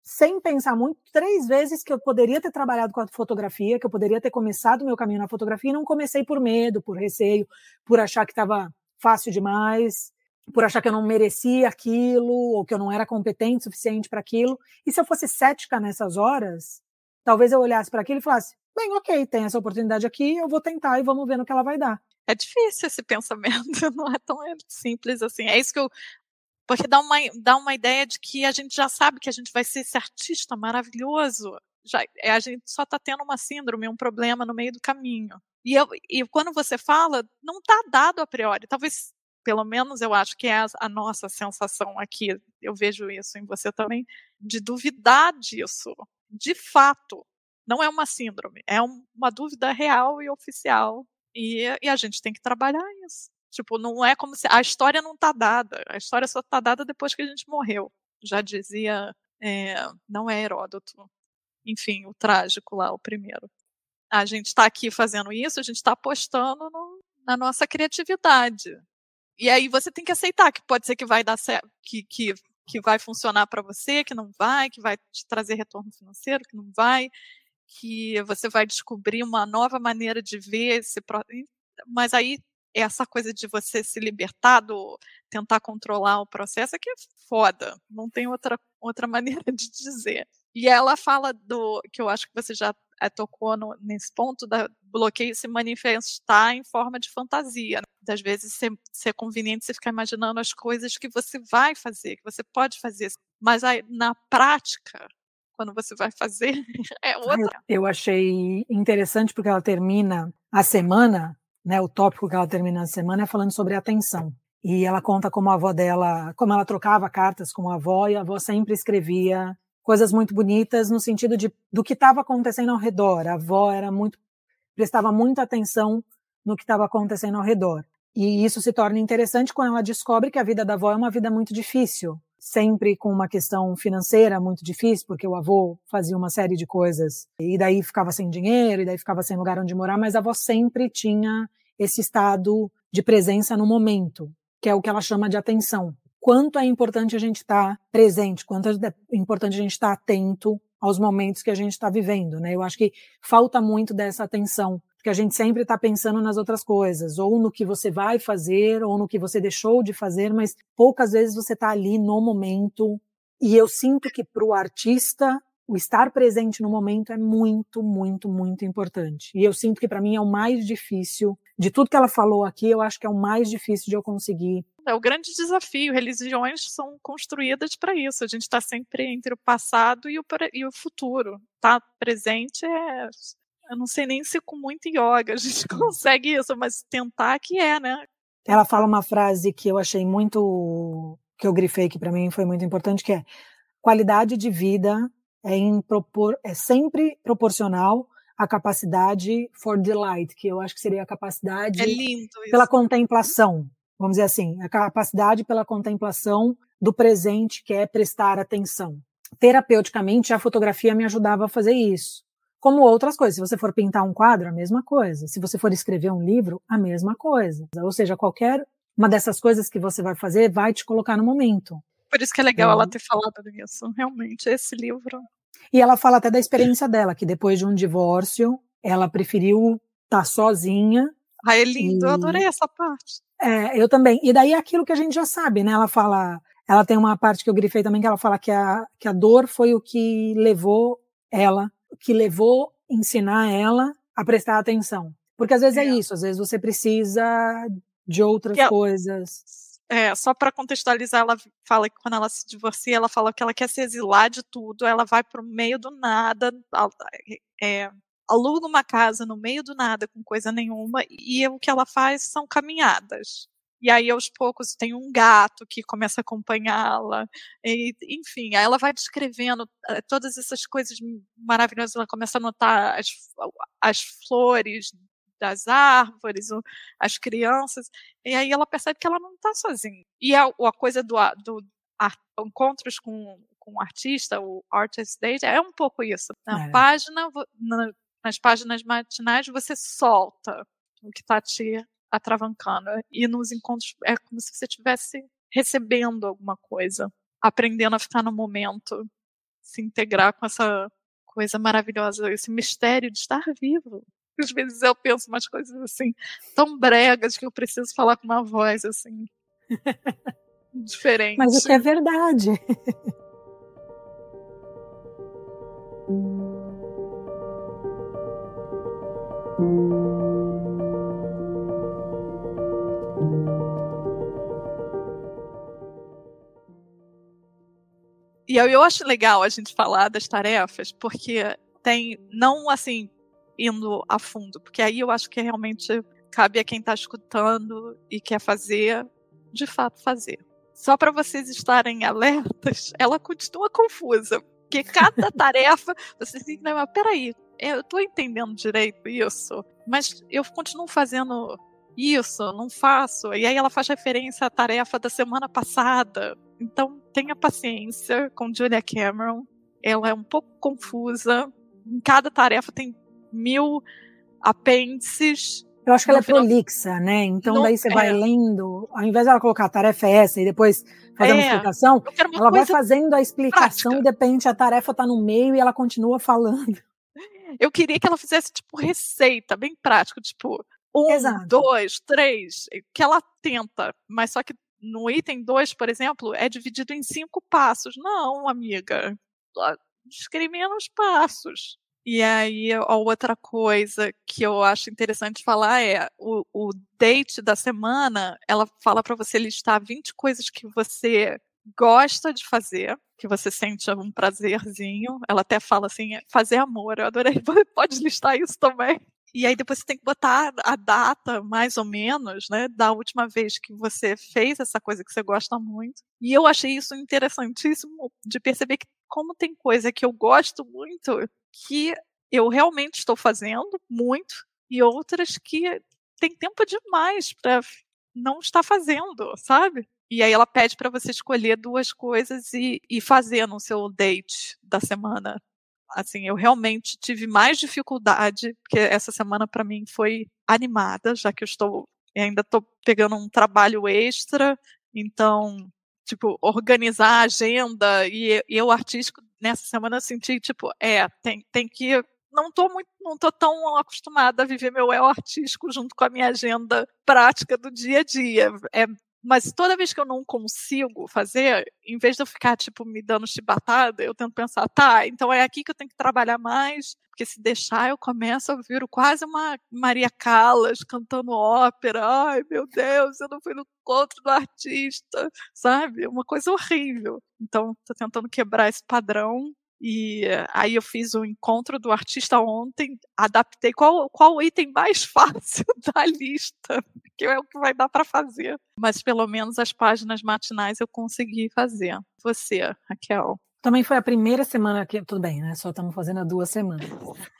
sem pensar muito, três vezes que eu poderia ter trabalhado com a fotografia, que eu poderia ter começado o meu caminho na fotografia e não comecei por medo, por receio, por achar que estava fácil demais, por achar que eu não merecia aquilo, ou que eu não era competente o suficiente para aquilo. E se eu fosse cética nessas horas, talvez eu olhasse para aquilo e falasse: bem, ok, tem essa oportunidade aqui, eu vou tentar e vamos ver no que ela vai dar. É difícil esse pensamento, não é tão simples assim. É isso que eu. Porque dá uma, dá uma ideia de que a gente já sabe que a gente vai ser esse artista maravilhoso. Já, é, a gente só está tendo uma síndrome, um problema no meio do caminho. E, eu, e quando você fala, não está dado a priori. Talvez, pelo menos eu acho que é a, a nossa sensação aqui, eu vejo isso em você também, de duvidar disso. De fato, não é uma síndrome, é uma dúvida real e oficial. E, e a gente tem que trabalhar isso. Tipo, não é como se. A história não está dada. A história só está dada depois que a gente morreu. Já dizia. É, não é Heródoto. Enfim, o trágico lá, o primeiro. A gente está aqui fazendo isso, a gente está apostando no, na nossa criatividade. E aí você tem que aceitar que pode ser que vai dar certo, que, que, que vai funcionar para você, que não vai, que vai te trazer retorno financeiro, que não vai que você vai descobrir uma nova maneira de ver esse mas aí essa coisa de você se libertar do tentar controlar o processo é que é foda, não tem outra outra maneira de dizer. E ela fala do que eu acho que você já é, tocou no, nesse ponto da bloqueio se manifestar em forma de fantasia. Né? Às vezes ser, ser conveniente você ficar imaginando as coisas que você vai fazer, que você pode fazer, mas aí, na prática quando você vai fazer é outra. Eu achei interessante porque ela termina a semana, né? O tópico que ela termina a semana é falando sobre atenção. E ela conta como a avó dela, como ela trocava cartas com a avó e a avó sempre escrevia coisas muito bonitas no sentido de do que estava acontecendo ao redor. A avó era muito prestava muita atenção no que estava acontecendo ao redor. E isso se torna interessante quando ela descobre que a vida da avó é uma vida muito difícil, sempre com uma questão financeira muito difícil, porque o avô fazia uma série de coisas e daí ficava sem dinheiro, e daí ficava sem lugar onde morar, mas a avó sempre tinha esse estado de presença no momento, que é o que ela chama de atenção. Quanto é importante a gente estar presente, quanto é importante a gente estar atento aos momentos que a gente está vivendo, né? Eu acho que falta muito dessa atenção porque a gente sempre está pensando nas outras coisas, ou no que você vai fazer, ou no que você deixou de fazer, mas poucas vezes você está ali no momento. E eu sinto que para o artista o estar presente no momento é muito, muito, muito importante. E eu sinto que para mim é o mais difícil de tudo que ela falou aqui. Eu acho que é o mais difícil de eu conseguir. É o grande desafio. Religiões são construídas para isso. A gente está sempre entre o passado e o, e o futuro. Tá presente é eu não sei nem se com muito yoga a gente consegue isso, mas tentar que é, né? Ela fala uma frase que eu achei muito que eu grifei que para mim foi muito importante, que é qualidade de vida é, propor, é sempre proporcional à capacidade for delight, que eu acho que seria a capacidade é lindo pela contemplação, vamos dizer assim, a capacidade pela contemplação do presente, que é prestar atenção. Terapeuticamente, a fotografia me ajudava a fazer isso como outras coisas. Se você for pintar um quadro, a mesma coisa. Se você for escrever um livro, a mesma coisa. Ou seja, qualquer uma dessas coisas que você vai fazer vai te colocar no momento. Por isso que é legal ela ter falado nisso, realmente, esse livro. E ela fala até da experiência dela, que depois de um divórcio, ela preferiu estar tá sozinha. Ah, é lindo, e... eu adorei essa parte. É, eu também. E daí é aquilo que a gente já sabe, né? Ela fala, ela tem uma parte que eu grifei também, que ela fala que a, que a dor foi o que levou ela que levou ensinar ela a prestar atenção. Porque às vezes é, é isso, às vezes você precisa de outras é, coisas. É, só para contextualizar, ela fala que quando ela se divorcia, ela fala que ela quer se exilar de tudo, ela vai para o meio do nada, é, aluga uma casa no meio do nada com coisa nenhuma, e o que ela faz são caminhadas. E aí, aos poucos, tem um gato que começa a acompanhá-la. Enfim, aí ela vai descrevendo eh, todas essas coisas maravilhosas. Ela começa a notar as, as flores das árvores, as crianças. E aí ela percebe que ela não está sozinha. E a, a coisa do, do a, encontros com, com o artista, o artist date, é um pouco isso. Na é. página, na, nas páginas matinais você solta o que está te atravancando. E nos encontros é como se você estivesse recebendo alguma coisa, aprendendo a ficar no momento, se integrar com essa coisa maravilhosa, esse mistério de estar vivo. Às vezes eu penso umas coisas assim, tão bregas que eu preciso falar com uma voz assim. diferente. Mas o que é verdade. E eu, acho legal a gente falar das tarefas, porque tem, não assim, indo a fundo, porque aí eu acho que realmente cabe a quem está escutando e quer fazer, de fato fazer. Só para vocês estarem alertas, ela continua confusa, porque cada tarefa, você tem que lembrar, peraí, eu estou entendendo direito isso, mas eu continuo fazendo isso, não faço. E aí ela faz referência à tarefa da semana passada. Então, tenha paciência com Julia Cameron. Ela é um pouco confusa. Em cada tarefa tem mil apêndices. Eu acho que ela é prolixa, né? Então, daí você é. vai lendo, ao invés dela colocar a tarefa é essa e depois fazer é. uma explicação, uma ela vai fazendo a explicação prática. e de repente a tarefa está no meio e ela continua falando. Eu queria que ela fizesse, tipo, receita, bem prático, tipo, um, Exato. dois, três, que ela tenta, mas só que no item 2, por exemplo, é dividido em cinco passos. Não, amiga, discrimina os passos. E aí, a outra coisa que eu acho interessante falar é o, o date da semana, ela fala para você listar 20 coisas que você gosta de fazer, que você sente um prazerzinho. Ela até fala assim, fazer amor. Eu adorei. Pode listar isso também. E aí depois você tem que botar a data, mais ou menos, né, da última vez que você fez essa coisa que você gosta muito. E eu achei isso interessantíssimo de perceber que como tem coisa que eu gosto muito que eu realmente estou fazendo muito e outras que tem tempo demais para não estar fazendo, sabe? E aí ela pede para você escolher duas coisas e, e fazer no seu date da semana assim, eu realmente tive mais dificuldade, porque essa semana para mim foi animada, já que eu estou ainda estou pegando um trabalho extra, então, tipo, organizar a agenda e, e eu artístico nessa semana eu senti tipo, é, tem, tem que não estou muito, não tô tão acostumada a viver meu eu artístico junto com a minha agenda prática do dia a dia. É mas toda vez que eu não consigo fazer, em vez de eu ficar, tipo, me dando chibatada, eu tento pensar, tá, então é aqui que eu tenho que trabalhar mais, porque se deixar eu começo a vir quase uma Maria Callas cantando ópera. Ai, meu Deus, eu não fui no encontro do artista, sabe? Uma coisa horrível. Então, tô tentando quebrar esse padrão e aí eu fiz o encontro do artista ontem, adaptei qual, qual o item mais fácil da lista, que é o que vai dar para fazer. Mas pelo menos as páginas matinais eu consegui fazer. Você, Raquel? Também foi a primeira semana que. Tudo bem, né? Só estamos fazendo há duas semanas.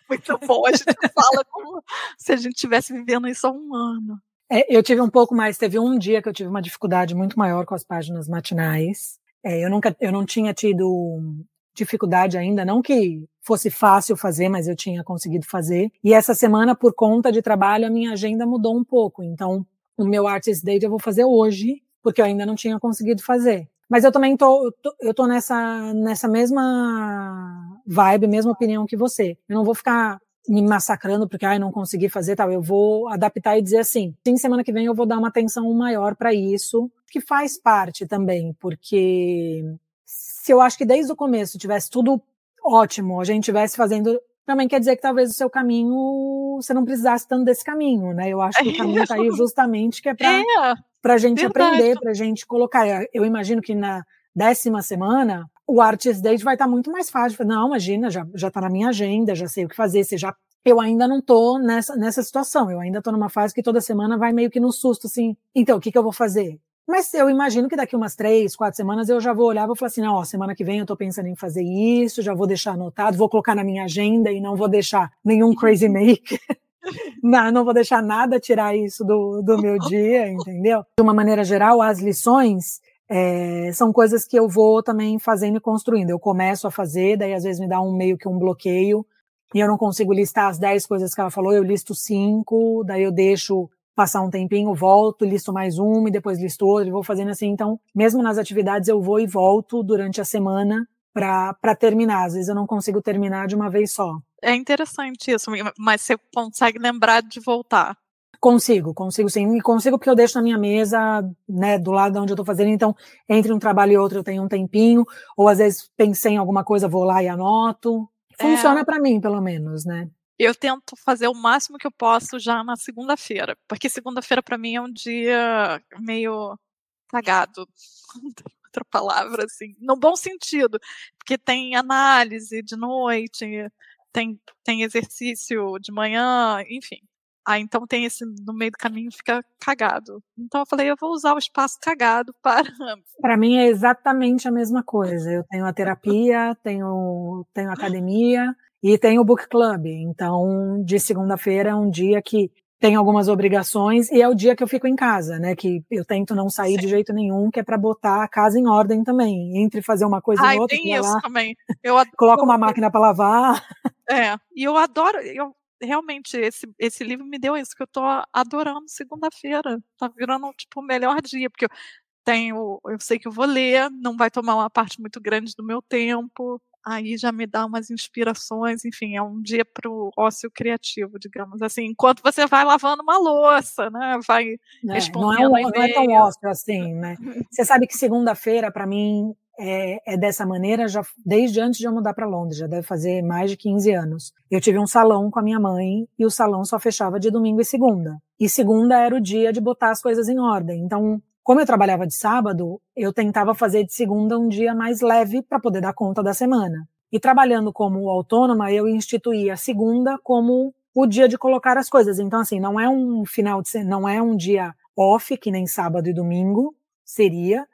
Muito bom, a gente fala como se a gente estivesse vivendo isso há um ano. É, eu tive um pouco mais, teve um dia que eu tive uma dificuldade muito maior com as páginas matinais. É, eu nunca, eu não tinha tido dificuldade ainda, não que fosse fácil fazer, mas eu tinha conseguido fazer. E essa semana, por conta de trabalho, a minha agenda mudou um pouco. Então, o meu Artist Date eu vou fazer hoje, porque eu ainda não tinha conseguido fazer. Mas eu também tô, eu tô nessa, nessa mesma vibe, mesma opinião que você. Eu não vou ficar me massacrando porque ai, não consegui fazer tal. Eu vou adaptar e dizer assim: sim, semana que vem eu vou dar uma atenção maior para isso, que faz parte também, porque se eu acho que desde o começo tivesse tudo ótimo, a gente tivesse fazendo, também quer dizer que talvez o seu caminho você não precisasse tanto desse caminho, né? Eu acho que o caminho está aí justamente que é para é, a gente verdade. aprender, para a gente colocar. Eu imagino que na décima semana o Artist Date vai estar tá muito mais fácil. Não, imagina, já já está na minha agenda, já sei o que fazer, você já eu ainda não tô nessa, nessa situação. Eu ainda tô numa fase que toda semana vai meio que no susto, assim. Então, o que, que eu vou fazer? Mas eu imagino que daqui umas três, quatro semanas eu já vou olhar vou falar assim, não, ó, semana que vem eu tô pensando em fazer isso, já vou deixar anotado, vou colocar na minha agenda e não vou deixar nenhum crazy make. não, não vou deixar nada tirar isso do, do meu dia, entendeu? De uma maneira geral, as lições é, são coisas que eu vou também fazendo e construindo. Eu começo a fazer, daí às vezes me dá um meio que um bloqueio, e eu não consigo listar as 10 coisas que ela falou, eu listo cinco, daí eu deixo passar um tempinho, volto, listo mais uma e depois listo outra, e vou fazendo assim. Então, mesmo nas atividades, eu vou e volto durante a semana para terminar. Às vezes eu não consigo terminar de uma vez só. É interessante isso, mas você consegue lembrar de voltar. Consigo, consigo sim. E consigo porque eu deixo na minha mesa, né, do lado de onde eu estou fazendo. Então, entre um trabalho e outro eu tenho um tempinho. Ou às vezes pensei em alguma coisa, vou lá e anoto. Funciona é... para mim, pelo menos, né? Eu tento fazer o máximo que eu posso já na segunda-feira, porque segunda-feira para mim é um dia meio cagado. outra palavra assim, no bom sentido, porque tem análise de noite, tem, tem exercício de manhã, enfim. Ah, então tem esse no meio do caminho fica cagado. Então eu falei, eu vou usar o espaço cagado para. Para mim é exatamente a mesma coisa. Eu tenho a terapia, tenho tenho a academia e tenho o book club. Então de segunda-feira é um dia que tem algumas obrigações e é o dia que eu fico em casa, né? Que eu tento não sair Sim. de jeito nenhum, que é para botar a casa em ordem também. Entre fazer uma coisa Ai, e outra. Tem isso lá, também. Eu adoro... Coloca uma máquina para lavar. É, e eu adoro, eu realmente esse, esse livro me deu isso, que eu tô adorando segunda-feira. Tá virando tipo o melhor dia, porque eu tenho, eu sei que eu vou ler, não vai tomar uma parte muito grande do meu tempo. Aí já me dá umas inspirações, enfim, é um dia para o ócio criativo, digamos assim, enquanto você vai lavando uma louça, né? Vai é, respondendo não é, um, não é tão ócio assim, né? Você sabe que segunda-feira, para mim, é, é, dessa maneira já desde antes de eu mudar para Londres, já deve fazer mais de 15 anos. Eu tive um salão com a minha mãe e o salão só fechava de domingo e segunda. E segunda era o dia de botar as coisas em ordem. Então, como eu trabalhava de sábado, eu tentava fazer de segunda um dia mais leve para poder dar conta da semana. E trabalhando como autônoma, eu instituí a segunda como o dia de colocar as coisas. Então, assim, não é um final de não é um dia off, que nem sábado e domingo seria,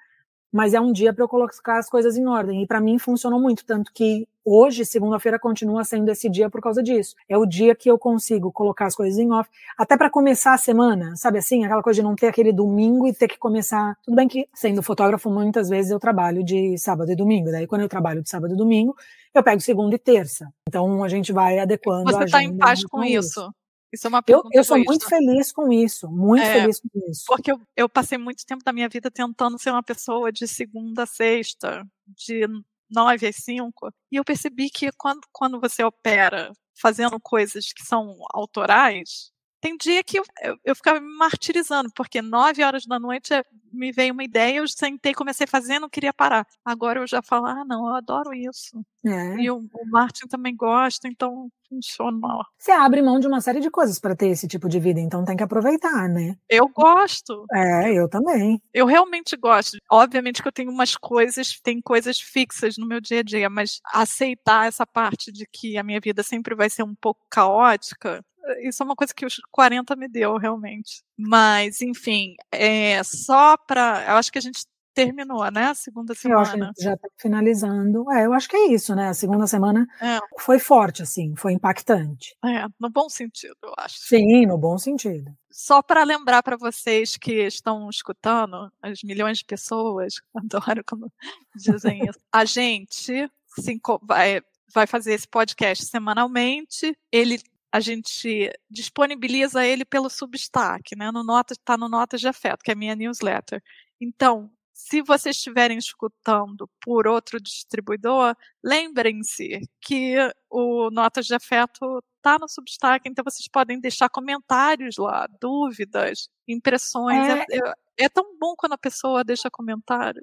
mas é um dia para eu colocar as coisas em ordem. E para mim funcionou muito, tanto que hoje, segunda-feira, continua sendo esse dia por causa disso. É o dia que eu consigo colocar as coisas em off, até para começar a semana, sabe assim? Aquela coisa de não ter aquele domingo e ter que começar. Tudo bem que, sendo fotógrafo, muitas vezes eu trabalho de sábado e domingo. Daí, quando eu trabalho de sábado e domingo, eu pego segunda e terça. Então, a gente vai adequando. Você está em paz com isso? isso. Isso é uma eu, eu sou muito feliz com isso, muito é, feliz com isso. Porque eu, eu passei muito tempo da minha vida tentando ser uma pessoa de segunda a sexta, de nove às cinco, e eu percebi que quando, quando você opera fazendo coisas que são autorais, tem dia que eu, eu, eu, ficava me martirizando, porque nove horas da noite é, me veio uma ideia, eu sentei, comecei a fazer, não queria parar. Agora eu já falo, ah, não, eu adoro isso. É. E o, o Martin também gosta, então funciona. Você abre mão de uma série de coisas para ter esse tipo de vida, então tem que aproveitar, né? Eu gosto. É, eu também. Eu realmente gosto. Obviamente que eu tenho umas coisas, tem coisas fixas no meu dia a dia, mas aceitar essa parte de que a minha vida sempre vai ser um pouco caótica, isso é uma coisa que os 40 me deu, realmente. Mas, enfim, é só para. Eu acho que a gente terminou, né? A segunda semana. Já está finalizando. É, eu acho que é isso, né? A segunda semana é. foi forte, assim, foi impactante. É, no bom sentido, eu acho. Sim, no bom sentido. Só para lembrar para vocês que estão escutando, as milhões de pessoas, adoro quando dizem isso, a gente se, vai, vai fazer esse podcast semanalmente. Ele a gente disponibiliza ele pelo Substack, né? No Notas, está no Notas de Afeto, que é a minha newsletter. Então, se vocês estiverem escutando por outro distribuidor, lembrem-se que o Notas de Afeto está no Substack, então vocês podem deixar comentários lá, dúvidas, impressões. É, é, é tão bom quando a pessoa deixa comentário.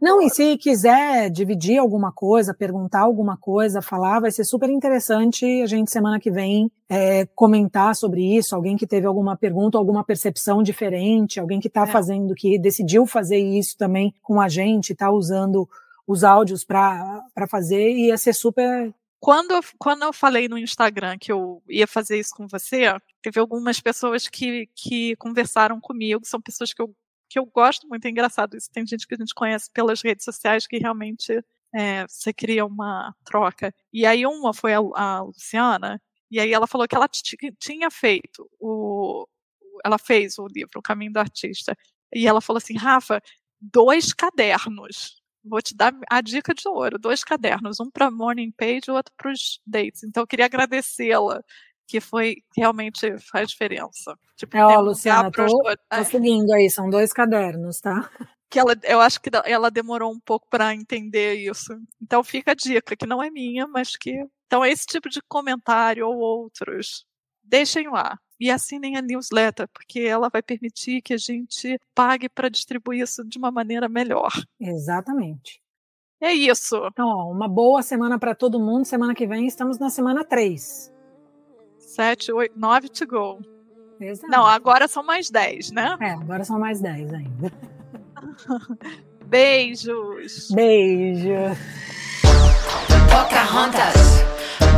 Não, e se quiser dividir alguma coisa, perguntar alguma coisa, falar, vai ser super interessante a gente semana que vem é, comentar sobre isso. Alguém que teve alguma pergunta, alguma percepção diferente, alguém que está é. fazendo, que decidiu fazer isso também com a gente, está usando os áudios para fazer, ia ser super quando, quando eu falei no Instagram que eu ia fazer isso com você, teve algumas pessoas que, que conversaram comigo, são pessoas que eu que eu gosto muito, é engraçado isso. Tem gente que a gente conhece pelas redes sociais que realmente é, você cria uma troca. E aí uma foi a, a Luciana, e aí ela falou que ela tinha feito o. Ela fez o livro O Caminho do Artista. E ela falou assim, Rafa, dois cadernos. Vou te dar a dica de ouro: dois cadernos, um para morning page e outro para os dates. Então, eu queria agradecê-la, que foi realmente faz diferença. Tipo, é, ó, Luciana, tô, tô é. seguindo aí, são dois cadernos, tá? Que ela, eu acho que ela demorou um pouco para entender isso. Então, fica a dica, que não é minha, mas que. Então, esse tipo de comentário ou outros, deixem lá e assinem a newsletter, porque ela vai permitir que a gente pague para distribuir isso de uma maneira melhor. Exatamente. É isso. Então, ó, uma boa semana para todo mundo. Semana que vem estamos na semana 3. 7, 8, 9 to go. Exato. Não, agora são mais 10, né? É, agora são mais 10 ainda. Beijos. Beijo. Pocahontas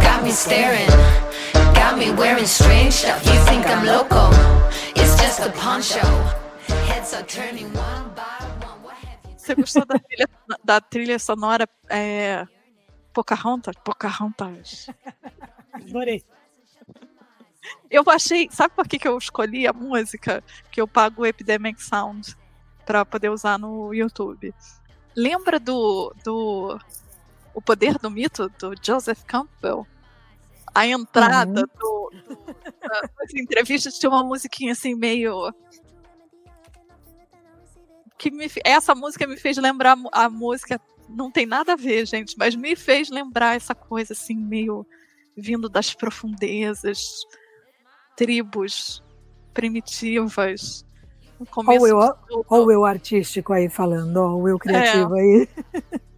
got me staring. Got me wearing strange stuff. You think I'm loco? It's just a poncho. Heads are turning one by one. Você gostou da trilha, da trilha sonora é, Pocahontas? Pocahontas. Adorei. Eu achei. Sabe por que, que eu escolhi a música? Que eu pago o Epidemic Sound para poder usar no YouTube. Lembra do, do O Poder do Mito, do Joseph Campbell? A entrada uhum. do, das entrevistas tinha uma musiquinha assim meio que me, essa música me fez lembrar a música não tem nada a ver gente mas me fez lembrar essa coisa assim meio vindo das profundezas tribos primitivas Olha o, eu, o eu artístico aí falando, ó, o eu criativo é. aí.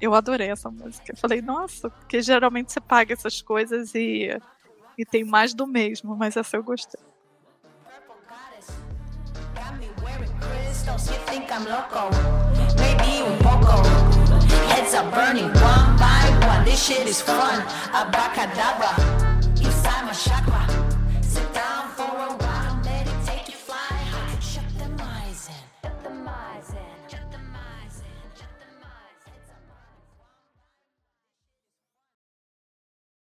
Eu adorei essa música. Eu falei, nossa, porque geralmente você paga essas coisas e, e tem mais do mesmo, mas essa eu gostei.